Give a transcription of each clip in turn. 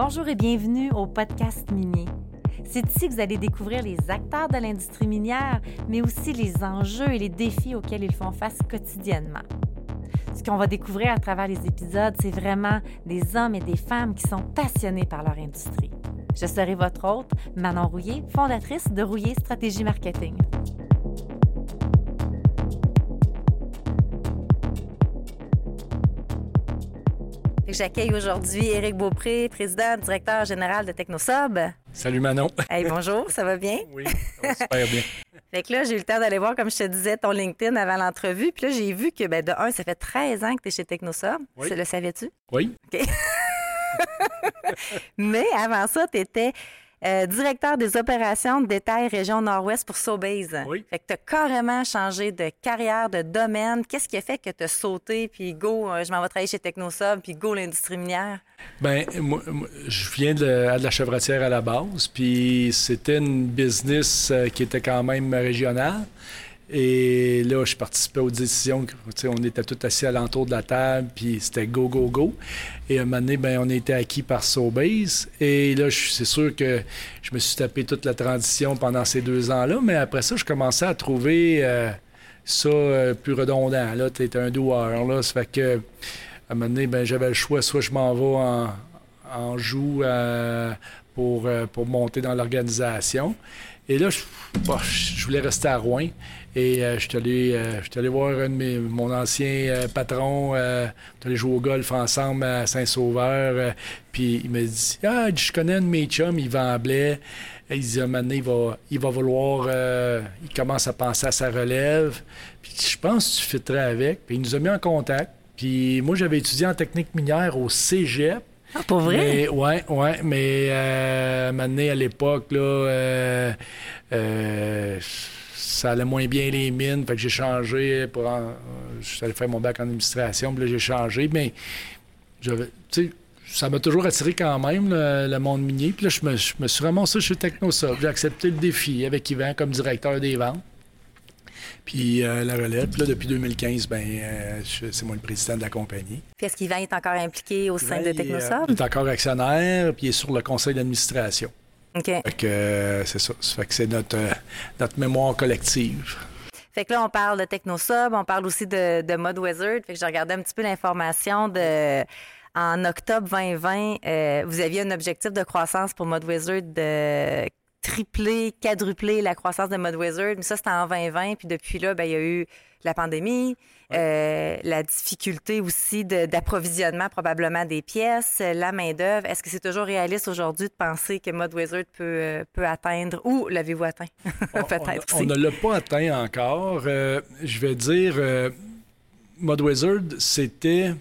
Bonjour et bienvenue au podcast minier. C'est ici que vous allez découvrir les acteurs de l'industrie minière, mais aussi les enjeux et les défis auxquels ils font face quotidiennement. Ce qu'on va découvrir à travers les épisodes, c'est vraiment des hommes et des femmes qui sont passionnés par leur industrie. Je serai votre hôte, Manon Rouillé, fondatrice de Rouillé Stratégie Marketing. J'accueille aujourd'hui Éric Beaupré, président, directeur général de Technosob. Salut Manon. Hey, bonjour, ça va bien? Oui, ça va super bien. Fait que là, j'ai eu le temps d'aller voir, comme je te disais, ton LinkedIn avant l'entrevue. Puis là, j'ai vu que, ben, de un, ça fait 13 ans que tu es chez Technosob. Oui. Le savais-tu? Oui, OK. Mais avant ça, tu étais directeur des opérations de détail région Nord-Ouest pour Sobase. Oui. Fait que tu as carrément changé de carrière, de domaine. Qu'est-ce qui a fait que tu as sauté, puis go, euh, je m'en vais travailler chez Technosob, puis go, l'industrie minière? ben moi, moi, je viens de, la- de la chevretière à la base, puis c'était une business euh, qui était quand même régionale. Et là, je participais aux décisions. On était tous assis alentour de la table, puis c'était go, go, go. Et à un moment donné, ben, on a été acquis par Sobase. Et là, c'est sûr que je me suis tapé toute la transition pendant ces deux ans-là. Mais après ça, je commençais à trouver euh, ça euh, plus redondant. Là, tu un doueur. Là, ça fait que, à un moment donné, ben, j'avais le choix. Soit je m'en vais en, en joue euh, pour, pour monter dans l'organisation. Et là, je, je voulais rester à Rouen. Et euh, je suis allé, euh, allé voir un de mes, mon ancien euh, patron. Euh, on est allé jouer au golf ensemble à Saint-Sauveur. euh, puis il m'a dit Ah, je connais un de mes chums, il vend blé. Et Il dit, donné, il va, il va vouloir, euh, il commence à penser à sa relève. Puis je pense que tu fitterais avec. Puis il nous a mis en contact. Puis moi, j'avais étudié en technique minière au cégep. Ah, pour vrai? Mais, ouais, ouais, mais euh, maintenant, à l'époque, là, euh, euh, ça allait moins bien les mines, fait que j'ai changé pour... en- je suis allé faire mon bac en administration, puis là, j'ai changé, mais j'avais, tu sais, ça m'a toujours attiré quand même, le, le monde minier. Puis là, je me, je me suis ramassé chez Technosoft. J'ai accepté le défi avec Yvan comme directeur des ventes. Puis euh, la relève. Puis là, depuis 2015, ben, euh, c'est moi le président de la compagnie. Puis est-ce qu'Yvan est encore impliqué au sein de il, euh, Technosob? Il est encore actionnaire, puis il est sur le conseil d'administration. OK. Fait que euh, c'est ça. Fait que c'est notre, euh, notre mémoire collective. Fait que là, on parle de Technosob, on parle aussi de, de Mode Wizard. Fait que je regardais un petit peu l'information de. En octobre 2020, euh, vous aviez un objectif de croissance pour Mode Wizard de tripler, quadrupler la croissance de Mode Wizard. Mais ça, c'était en 2020. Puis depuis là, ben, il y a eu la pandémie, euh, la difficulté aussi de- d'approvisionnement probablement des pièces, la main-d'œuvre. Est-ce que c'est toujours réaliste aujourd'hui de penser que Mode Wizard peut, euh, peut atteindre ou l'avez-vous atteint? Peut-être on, ne l'a pas atteint encore. Euh, je vais dire, euh, Mode Wizard, c'était.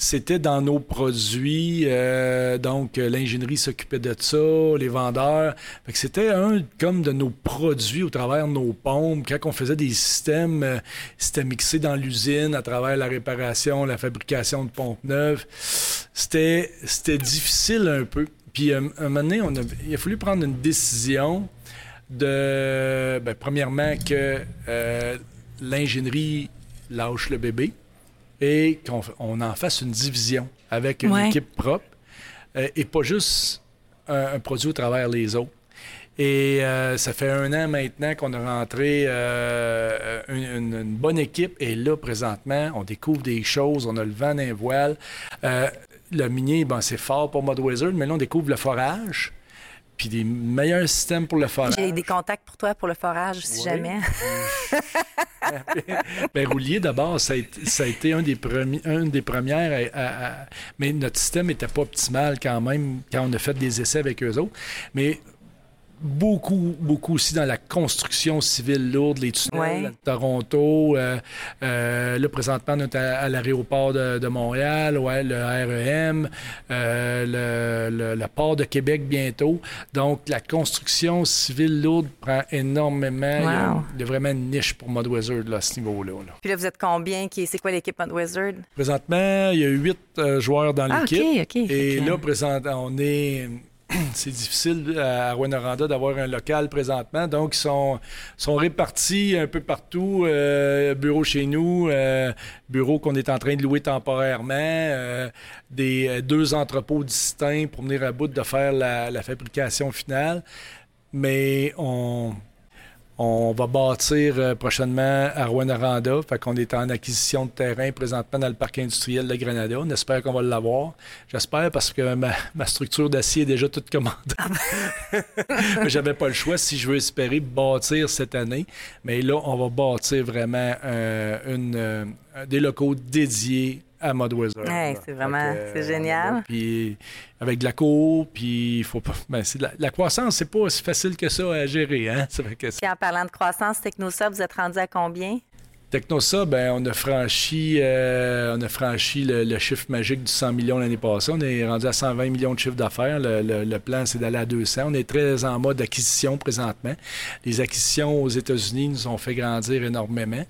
C'était dans nos produits, euh, donc euh, l'ingénierie s'occupait de ça, les vendeurs. C'était un comme de nos produits au travers de nos pompes. Quand on faisait des systèmes, euh, c'était mixé dans l'usine à travers la réparation, la fabrication de pompes neuves. C'était c'était difficile un peu. Puis euh, un moment donné, on il a fallu prendre une décision de, ben, premièrement, que l'ingénierie lâche le bébé et qu'on on en fasse une division avec une Ouais. équipe propre euh, et pas juste un, un produit au travers les autres. Et euh, ça fait un an maintenant qu'on a rentré euh, une, une- une bonne équipe. Et là, présentement, on découvre des choses. On a le vent voiles. Euh, le minier, ben, c'est fort pour Mode Wizard, mais là, on découvre le forage. Puis des meilleurs systèmes pour le forage. J'ai des contacts pour toi pour le forage, si Oui. jamais. Ben, Roulier, d'abord, ça a été, ça a été un des, premi- une des premières. à- à- à- mais notre système n'était pas optimal quand même quand on a fait des essais avec eux autres. Mais beaucoup, beaucoup aussi dans la construction civile lourde, les tunnels Ouais. à Toronto. euh, euh, là, présentement, on est à, à l'aéroport de, de Montréal, ouais, le REM, euh, le, le- le port de Québec bientôt. Donc, la construction civile lourde prend énormément. Wow. il y a vraiment une niche pour Mud Wizard là, à ce niveau-là. là. Puis là, vous êtes combien? Qui, c'est quoi l'équipe Mode Wizard? Présentement, il y a huit joueurs dans Ah, l'équipe. OK, OK. Et là, présentement, on est c'est difficile à Rwanda d'avoir un local présentement. Donc, ils sont, répartis un peu partout. Euh, bureau chez nous, euh, bureau qu'on est en train de louer temporairement, euh, des deux entrepôts distincts pour venir à bout de faire la, la fabrication finale. Mais on, on va bâtir euh, prochainement à Rwanda. Fait qu'on est en acquisition de terrain présentement dans le parc industriel de Grenada. On espère qu'on va l'avoir. J'espère parce que ma, structure d'acier est déjà toute commandée. Ah ben. Mais j'avais pas le choix si je veux espérer bâtir cette année. Mais là, on va bâtir vraiment euh, une, euh, des locaux dédiés à Mud Wizard. c'est vraiment, c'est génial. Puis avec de la cour, puis il faut pas. Ben, la, la, croissance, c'est pas aussi facile que ça à gérer. Hein? en parlant de croissance, Technosa, vous êtes rendu à combien? Technosa, ben, on a franchi, euh, on a franchi le, chiffre magique du 100 millions l'année passée. On est rendu à 120 millions de chiffre d'affaires. Le, le, plan, c'est d'aller à 200. On est très en mode acquisition présentement. Les acquisitions aux États-Unis nous ont fait grandir énormément.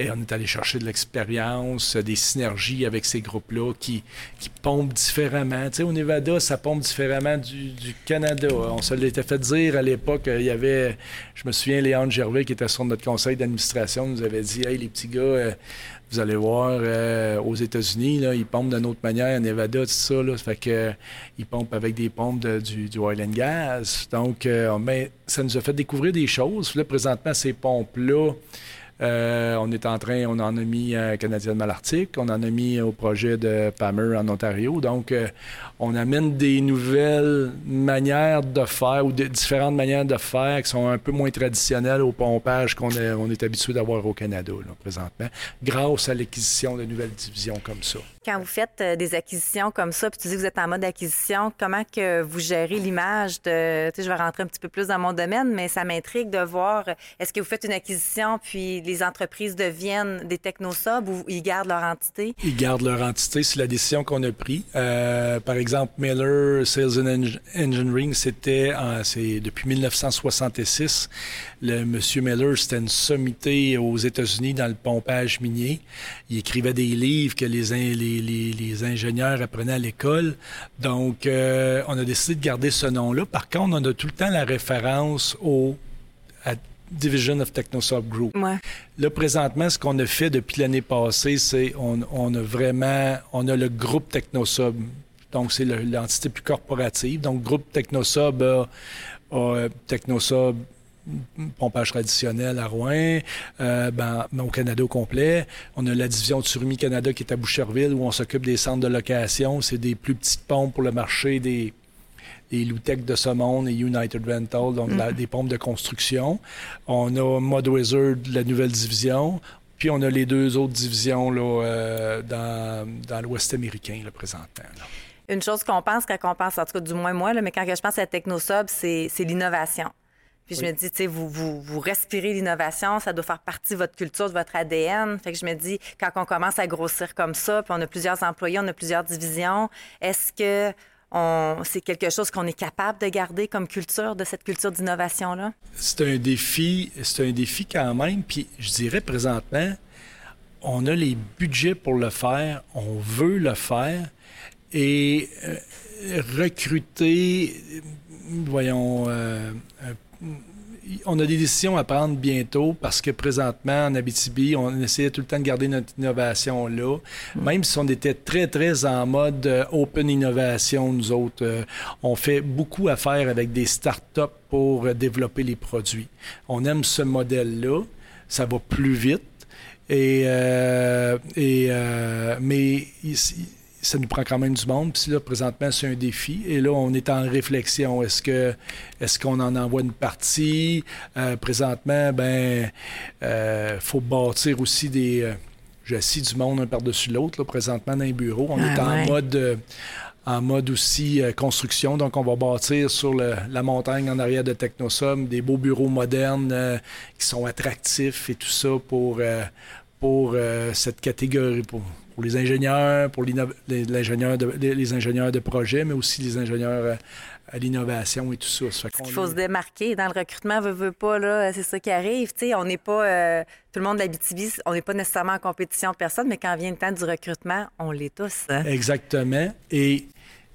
Et on est allé chercher de l'expérience, des synergies avec ces groupes-là qui, pompent différemment. Tu sais, au Nevada, ça pompe différemment du, Canada. On se l'était fait dire à l'époque, il y avait, je me souviens, Léon Gervais, qui était sur notre conseil d'administration, nous avait dit Hey, les petits gars, euh, vous allez voir, euh, aux États-Unis, ils pompent d'une autre manière, à Nevada, tout ça. Là, fait que, ils pompent avec des pompes du, du, oil and gas. Donc, euh, ça nous a fait découvrir des choses. Là, présentement, ces pompes-là, euh, on est en train, on en a mis à Canadien de Malartic, on en a mis au projet de Palmer en Ontario. Donc, euh, on amène des nouvelles manières de faire ou différentes manières de faire qui sont un peu moins traditionnelles au pompage qu'on est, habitué d'avoir au Canada présentement, grâce à l'acquisition de nouvelles divisions comme ça. Quand vous faites euh, des acquisitions comme ça, puis tu dis que vous êtes en mode acquisition, comment que vous gérez l'image de... Tu sais, je vais rentrer un petit peu plus dans mon domaine, mais ça m'intrigue de voir, est-ce que vous faites une acquisition, puis les entreprises deviennent des technosubs ou ils gardent leur entité? Ils gardent leur entité, c'est la décision qu'on a prise. Euh, par exemple, Miller Sales and Engineering, c'était depuis 1966. Le monsieur Miller, c'était une sommité aux États-Unis dans le pompage minier. Il écrivait des livres que les, ingénieurs apprenaient à l'école. Donc, euh, on a décidé de garder ce nom-là. Par contre, on a tout le temps la référence au Division of Technosub Group. Là, présentement, ce qu'on a fait depuis l'année passée, c'est on, on, a vraiment, on a le groupe Technosub. Donc, c'est l'entité plus corporative. Donc, groupe Technosub a, pompage traditionnel à Rouen, euh, ben, au Canada au complet. On a la division de Surimi Canada qui est à Boucherville où on s'occupe des centres de location. C'est des plus petites pompes pour le marché des, des Loutec de ce monde et United Rental, donc mm-hmm. des pompes de construction. On a Mod Wizard, la nouvelle division. Puis on a les deux autres divisions là, euh, dans, dans l'Ouest américain là, présentement. Une chose qu'on pense quand on pense, en tout cas du moins moi, là, mais quand je pense à TechnoSub, c'est l'innovation. Puis je me dis, tu sais, vous, vous, vous, respirez l'innovation, ça doit faire partie de votre culture, de votre ADN. Fait que je me dis, quand on commence à grossir comme ça, puis on a plusieurs employés, on a plusieurs divisions, est-ce que c'est quelque chose qu'on est capable de garder comme culture, de cette culture d'innovation-là? C'est un défi, c'est un défi quand même. Puis je dirais présentement, on a les budgets pour le faire, on veut le faire. Et euh, recruter, voyons, euh, on a des décisions à prendre bientôt parce que présentement, en Abitibi, on essayait tout le temps de garder notre innovation là. Mm. Même si on était très, très en mode euh, open innovation, nous autres, euh, on fait beaucoup à faire avec des startups pour euh, développer les produits. On aime ce modèle-là. Ça va plus vite. Et, et mais ça nous prend quand même du monde. Puis là, présentement, c'est un défi. Et là, on est en réflexion. Est-ce que est-ce qu'on en envoie une partie? Euh, présentement, ben euh, faut bâtir aussi des. Euh, J'assis du monde un par-dessus l'autre, présentement, dans les bureaux. On est ah, en mode euh, en mode aussi construction. Donc, on va bâtir sur la montagne en arrière de Technosum des beaux bureaux modernes qui sont attractifs et tout ça pour, pour cette catégorie, pour, pour les ingénieurs, pour les, ingénieurs de, les ingénieurs de projet, mais aussi les ingénieurs euh, à, l'innovation et tout ça. Il faut se démarquer dans le recrutement, veut, veut pas, là, c'est ça qui arrive. sais, on n'est pas, euh, tout le monde de la BTB, on n'est pas nécessairement en compétition de personne, mais quand vient le temps du recrutement, on l'est tous. Hein. Exactement. Et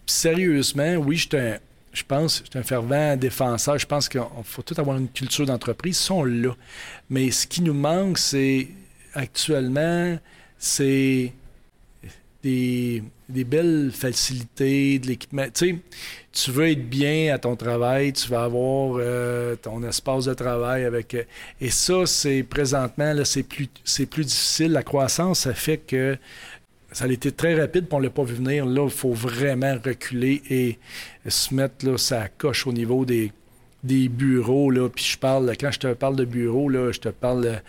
sérieusement, oui, je suis un je pense, je suis un fervent défenseur. Je pense qu'il faut tout avoir une culture d'entreprise. Ils sont là. Mais ce qui nous manque, c'est actuellement, c'est des, belles facilités, de l'équipement. Tu veux être bien à ton travail, tu vas avoir euh, ton espace de travail avec. Euh, et ça, c'est présentement, là, c'est plus, c'est plus difficile. La croissance, ça fait que ça a été très rapide, puis on ne l'a pas vu venir. Là, il faut vraiment reculer et se mettre là, ça coche au niveau des, des bureaux, là, puis je parle, quand je te parle de bureaux, là, je te parle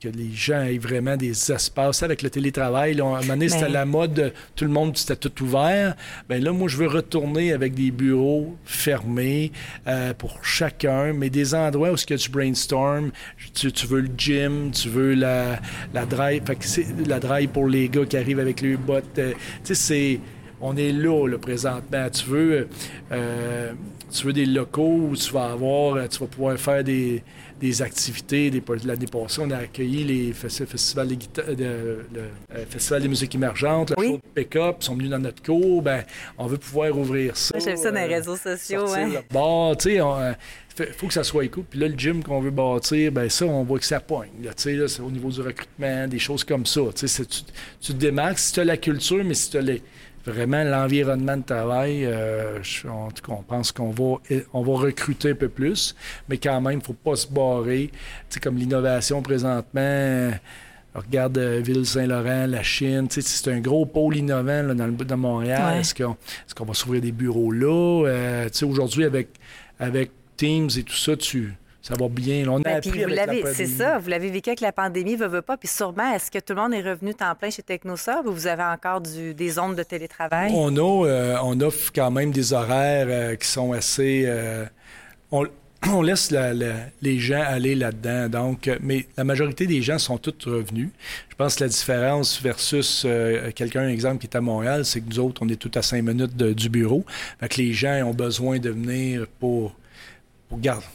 que les gens aient vraiment des espaces. Avec le télétravail, là, à un moment donné, c'était ben. la mode, tout le monde, c'était tout ouvert. Bien là, moi, je veux retourner avec des bureaux fermés euh, pour chacun, mais des endroits où y a du brainstorm. Tu, veux le gym, tu veux la, la drive, fait que c'est la drive pour les gars qui arrivent avec les bottes. Euh, tu sais, c'est on est là, là, présentement. Tu veux, euh, tu veux des locaux où tu vas avoir, euh, tu vas pouvoir faire des, activités. Des, l'année passée, on a accueilli les festivals des, de, le, euh, festival des musiques émergentes, le show de pick-up, sont venus dans notre cours. Ben, on veut pouvoir ouvrir ça. J'aime ça dans les réseaux sociaux. Bon, tu sais, il faut que ça soit écoute. Puis là, le gym qu'on veut bâtir, ben ça, on voit que ça pogne. Là, là, c'est au niveau du recrutement, des choses comme ça. Tu, tu te démarques si tu as la culture, mais si tu as les, vraiment l'environnement de travail, euh, en tout cas, on pense qu'on va, on va recruter un peu plus, mais quand même, il ne faut pas se barrer. C'est comme l'innovation présentement. Regarde euh, Ville-Saint-Laurent, la Chine, c'est un gros pôle innovant là, dans le de Montréal. Est-ce qu'on va s'ouvrir des bureaux là? Euh, aujourd'hui, avec, avec Teams et tout ça, tu, ça va bien. On a ben, appris avec C'est ça, vous l'avez vécu avec la pandémie, veut, veut pas. Puis sûrement, est-ce que tout le monde est revenu temps plein chez TechnoSub ou vous avez encore du, des zones de télétravail? On a, euh, on offre quand même des horaires euh, qui sont assez... Euh, on, laisse les gens aller là-dedans. Donc, mais la majorité des gens sont tous revenus. Je pense que la différence versus quelqu'un, exemple, qui est à Montréal, c'est que nous autres, on est tout à cinq minutes du bureau. Fait que les gens ont besoin de venir pour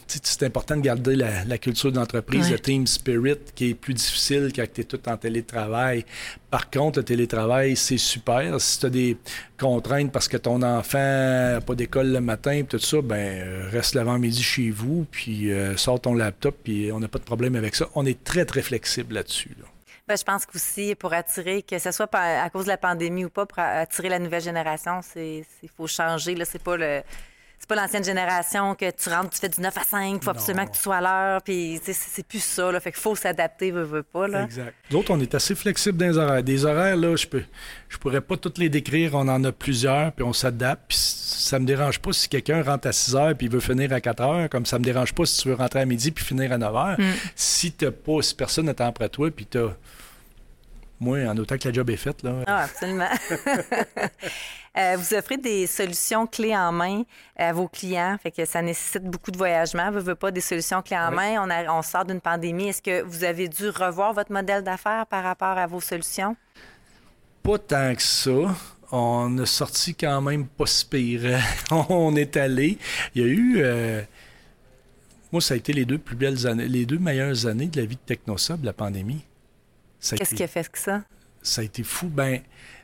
c'est important de garder la, culture d'entreprise, le team spirit, qui est plus difficile quand tu es tout en télétravail. Par contre, le télétravail, c'est super. Si tu as des contraintes parce que ton enfant n'a pas d'école le matin, tout ça, ben euh, reste l'avant-midi chez vous, puis euh, sors ton laptop, puis on n'a pas de problème avec ça. On est très, très flexible là-dessus. Ben, je pense qu'aussi, pour attirer, que ce soit à cause de la pandémie ou pas, pour attirer la nouvelle génération, il faut changer. Là, c'est pas le c'est pas l'ancienne génération que tu rentres, tu fais du 9 à 5, il faut absolument que tu sois à l'heure, puis c'est plus ça, là, fait qu'il faut s'adapter, veut, veut pas. Là. Exact. D'autres, on est assez flexible dans les horaires. Des horaires, là, je peux, je pourrais pas toutes les décrire, on en a plusieurs, puis on s'adapte, puis ça me dérange pas si quelqu'un rentre à 6 heures puis il veut finir à 4 heures, comme ça me dérange pas si tu veux rentrer à midi puis finir à 9 heures. Mm. Si t'as pas, si personne n'attend après toi, puis t'as moi, en autant que la job est faite. Là. Ah, absolument. Euh, vous offrez des solutions clés en main à vos clients, fait que ça nécessite beaucoup de voyagement. Vous ne voulez pas des solutions clés en main. On, on sort d'une pandémie. Est-ce que vous avez dû revoir votre modèle d'affaires par rapport à vos solutions? Pas tant que ça on a sorti quand même pas si pire. on est allé. Il y a eu. Euh, moi, ça a été les deux plus belles années, les deux meilleures années de la vie de TechnoSub, la pandémie. Qu'est-ce qui a fait que ça? Ça a été fou. Ben,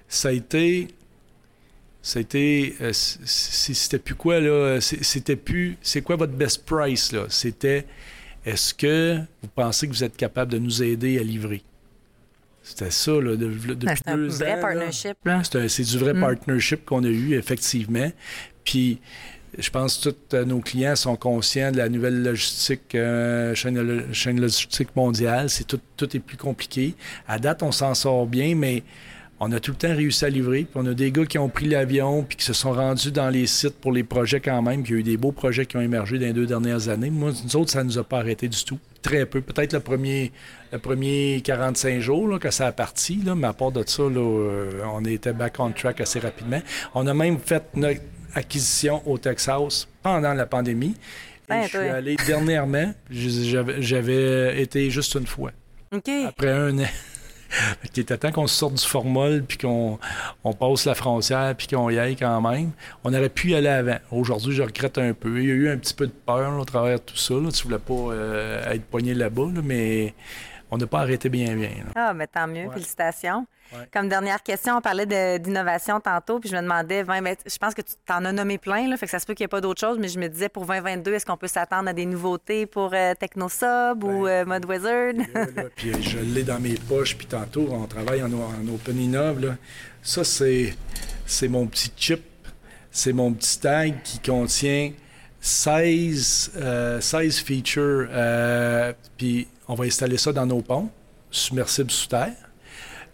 ça a été. Ça a été. Euh, c'était plus quoi, là? C'était plus. C'est quoi votre best price, là? C'était. Est-ce que vous pensez que vous êtes capable de nous aider à livrer? C'était ça, là, de, depuis C'est un vrai partnership, là. C'est du vrai mm. partnership qu'on a eu, effectivement. Puis je pense que tous nos clients sont conscients de la nouvelle logistique, euh, chaîne, logistique mondiale. C'est tout, tout est plus compliqué. À date, on s'en sort bien, mais on a tout le temps réussi à livrer. Puis on a des gars qui ont pris l'avion puis qui se sont rendus dans les sites pour les projets quand même. Puis il y a eu des beaux projets qui ont émergé dans les deux dernières années. Moi, nous autres, ça ne nous a pas arrêté du tout. Très peu. Peut-être le premier, le premier 45 jours là, que ça a parti, mais à part de ça, euh, on était back on track assez rapidement. On a même fait notre acquisition au Texas pendant la pandémie. Et ben, je suis allé dernièrement, j'avais été juste une fois. Après un an. Il était temps qu'on sorte du formol, puis qu'on on passe la frontière, puis qu'on y aille quand même. On aurait pu y aller avant. Aujourd'hui, je regrette un peu. Il y a eu un petit peu de peur au travers de tout ça. Tu ne voulais pas euh, être poigné là-bas, mais on n'a pas arrêté bien, bien. Ah, mais tant mieux. Félicitations. Comme dernière question, on parlait d'innovation tantôt, puis je me demandais, je pense que tu t'en as nommé plein, là, fait que ça se peut qu'il n'y ait pas d'autres choses, mais je me disais pour 2022, est-ce qu'on peut s'attendre à des nouveautés pour euh, TechnoSub ou ben, euh, ModWizard? puis je l'ai dans mes poches, puis tantôt, on travaille en, Open Innov. Ça, c'est mon petit chip, c'est mon petit tag qui contient 16, 16 euh, features, puis on va installer ça dans nos ponts submersibles sous terre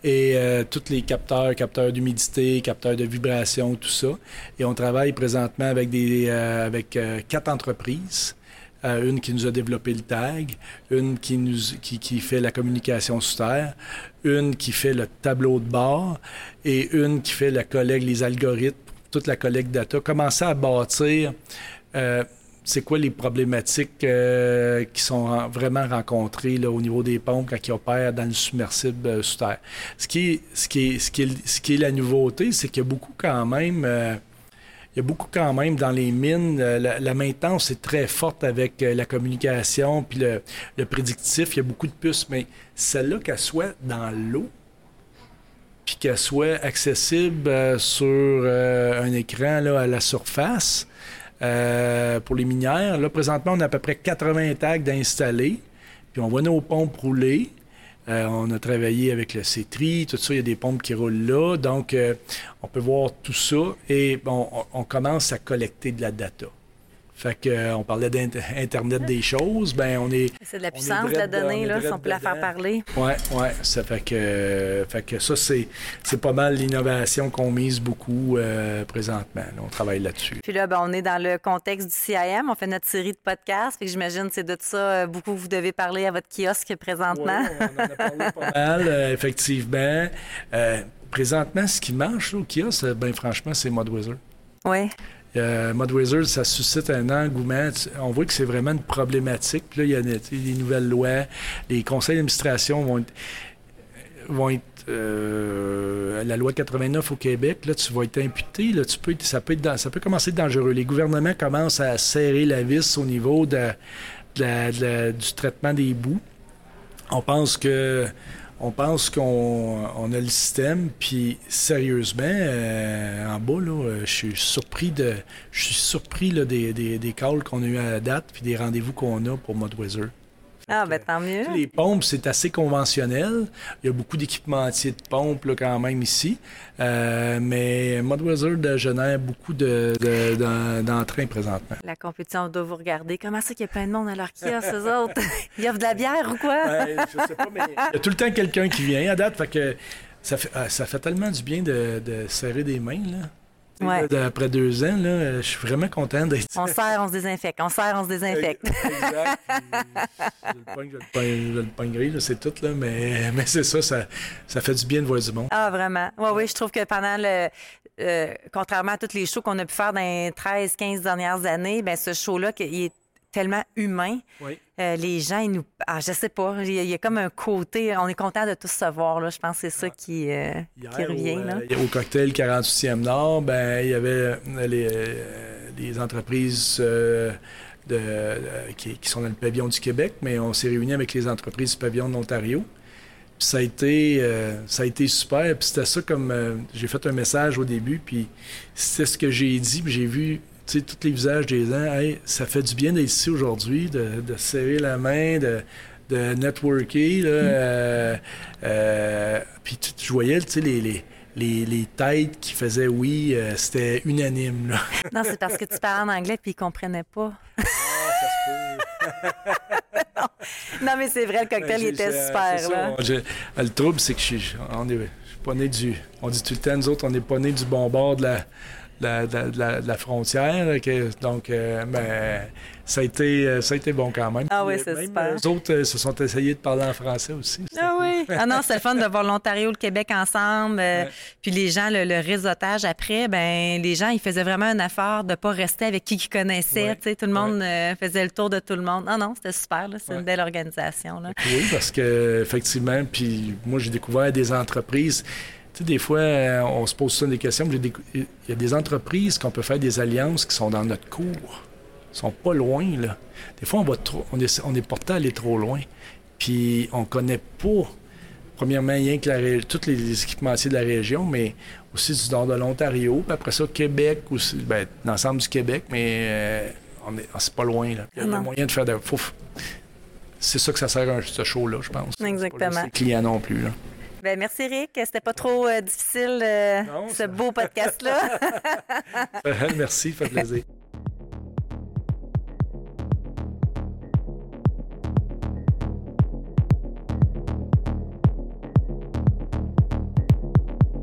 et euh, tous les capteurs, capteurs d'humidité, capteurs de vibration, tout ça. Et on travaille présentement avec, des, euh, avec euh, quatre entreprises. une qui nous a développé le tag, une qui, nous, qui, qui, fait la communication sous terre, une qui fait le tableau de bord et une qui fait la collecte, les algorithmes, toute la collecte data. Commencer à bâtir c'est quoi les problématiques euh, qui sont vraiment rencontrées au niveau des pompes quand ils opèrent dans le submersible euh, sous terre? Ce qui est, ce qui ce qui ce qui est la nouveauté, c'est qu'il y a beaucoup quand même. Euh, il y a beaucoup quand même dans les mines, la, maintenance est très forte avec la communication puis le, le, prédictif. Il y a beaucoup de puces, mais celle-là, qu'elle soit dans l'eau, puis qu'elle soit accessible sur un écran là, à la surface, euh, pour les minières. Là, présentement, on a à peu près 80 tags d'installer. Puis on voit nos pompes rouler. Euh, on a travaillé avec le CETRI, tout ça, il y a des pompes qui roulent là. Donc, euh, on peut voir tout ça et bon, on commence à collecter de la data. Fait qu'on euh, parlait d'Internet des choses. Ben, on est. C'est de la puissance de la donnée, là, si on peut la faire parler. Oui, oui. Ça fait que, fait que ça, c'est, c'est pas mal l'innovation qu'on mise beaucoup euh, présentement. on travaille là-dessus. Puis là, ben, on est dans le contexte du CIM. On fait notre série de podcasts. Fait que j'imagine que c'est de ça euh, beaucoup vous devez parler à votre kiosque présentement. On en a parlé pas mal, effectivement. présentement, ce qui marche au kiosque, ben franchement, c'est ModWizard. Oui. Euh, ModWizard, ça suscite un engouement. On voit que c'est vraiment une problématique. Puis là, il y a des, nouvelles lois. Les conseils d'administration vont être, vont être euh, la loi 89 au Québec, là, tu vas être imputé. Là, tu peux, ça, peut être, ça peut commencer dangereux. Les gouvernements commencent à serrer la vis au niveau du traitement des bouts. On pense que on pense qu'on a le système, puis sérieusement, euh, en bas, euh, je suis surpris de, je suis surpris des, des, des calls qu'on a eu à la date, puis des rendez-vous qu'on a pour ModWizard. Ah, ben tant mieux. Les pompes, c'est assez conventionnel. Il y a beaucoup d'équipementiers de pompes là, quand même ici. Euh, mais Modwizard génère beaucoup d'entrain de, présentement. La compétition doit vous regarder. Comment ça qu'il y a plein de monde à leur kiosque, eux autres? Il y a de la bière ou quoi? ben, je sais pas, mais il y a tout le temps quelqu'un qui vient à date. Fait que ça fait, ah, ça fait tellement du bien de, de serrer des mains, là. Après deux ans, là, je suis vraiment content d'être. On serre, on se désinfecte. On serre, on se désinfecte. exact. je le pogne, c'est tout, là, mais, mais c'est ça, ça, ça fait du bien de voir du monde. Ah, vraiment. Oui, oui, je trouve que pendant le. Euh, contrairement à tous les shows qu'on a pu faire dans les 13, 15 dernières années, ben ce show-là, il est tellement humain. Euh, les gens, ils nous. Ah, je sais pas. Il y, a, comme un côté. On est content de tous se voir. Là. Je pense que c'est ça qui, euh, qui revient. Au, là. Euh, au cocktail 48e Nord, ben, il y avait les, entreprises de, qui, sont dans le pavillon du Québec, mais on s'est réunis avec les entreprises du pavillon de l'Ontario. Ça a, été, ça a été super. Puis c'était ça comme. j'ai fait un message au début, puis c'était ce que j'ai dit, puis j'ai vu tu sais, tous les visages des gens, ça fait du bien d'être ici aujourd'hui, de, serrer la main, de, de networker. Là, mm. euh, euh, puis je voyais, tu sais, les, les les, les, têtes qui faisaient oui, euh, c'était unanime. Là. non, c'est parce que tu parles en anglais puis ils comprenaient pas. Ah, ça se peut. non. mais c'est vrai, le cocktail était super. là. le trouble, c'est que je suis, on est, pas né du. On dit tout le temps, nous autres, on n'est pas né du bon bord de la de la, frontière. donc, euh, ben, ça, a été, euh, ça a été bon quand même. Ah oui, c'est super. Les autres euh, se sont essayés de parler en français aussi. Ah oui. ah non, c'est le fun de voir l'Ontario, le Québec ensemble. Puis les gens, le, réseautage après, ben les gens, ils faisaient vraiment un effort de ne pas rester avec qui ils connaissaient. Tout le monde faisait le tour de tout le monde. Ah non, c'était super. C'est une belle organisation. Là. Oui, parce que effectivement, puis moi, j'ai découvert des entreprises sais, des fois, euh, on se pose ça des questions. Il y a des entreprises qu'on peut faire des alliances qui sont dans notre cours. Ils sont pas loin, là. Des fois, on, va trop, on, est, on est porté à aller trop loin. Puis on connaît pas, premièrement, rien que la, tous les équipementiers de la région, mais aussi du nord de l'Ontario. Puis après ça, Québec, aussi, ben, l'ensemble du Québec, mais euh, on est, c'est pas loin. Là. Il y a moyen de faire de. c'est ça que ça sert à ce show-là, je pense. Exactement. Pas clients non plus. Là. Ben, merci, Eric. C'était pas trop euh, difficile, euh, ce beau podcast-là. merci, fait plaisir.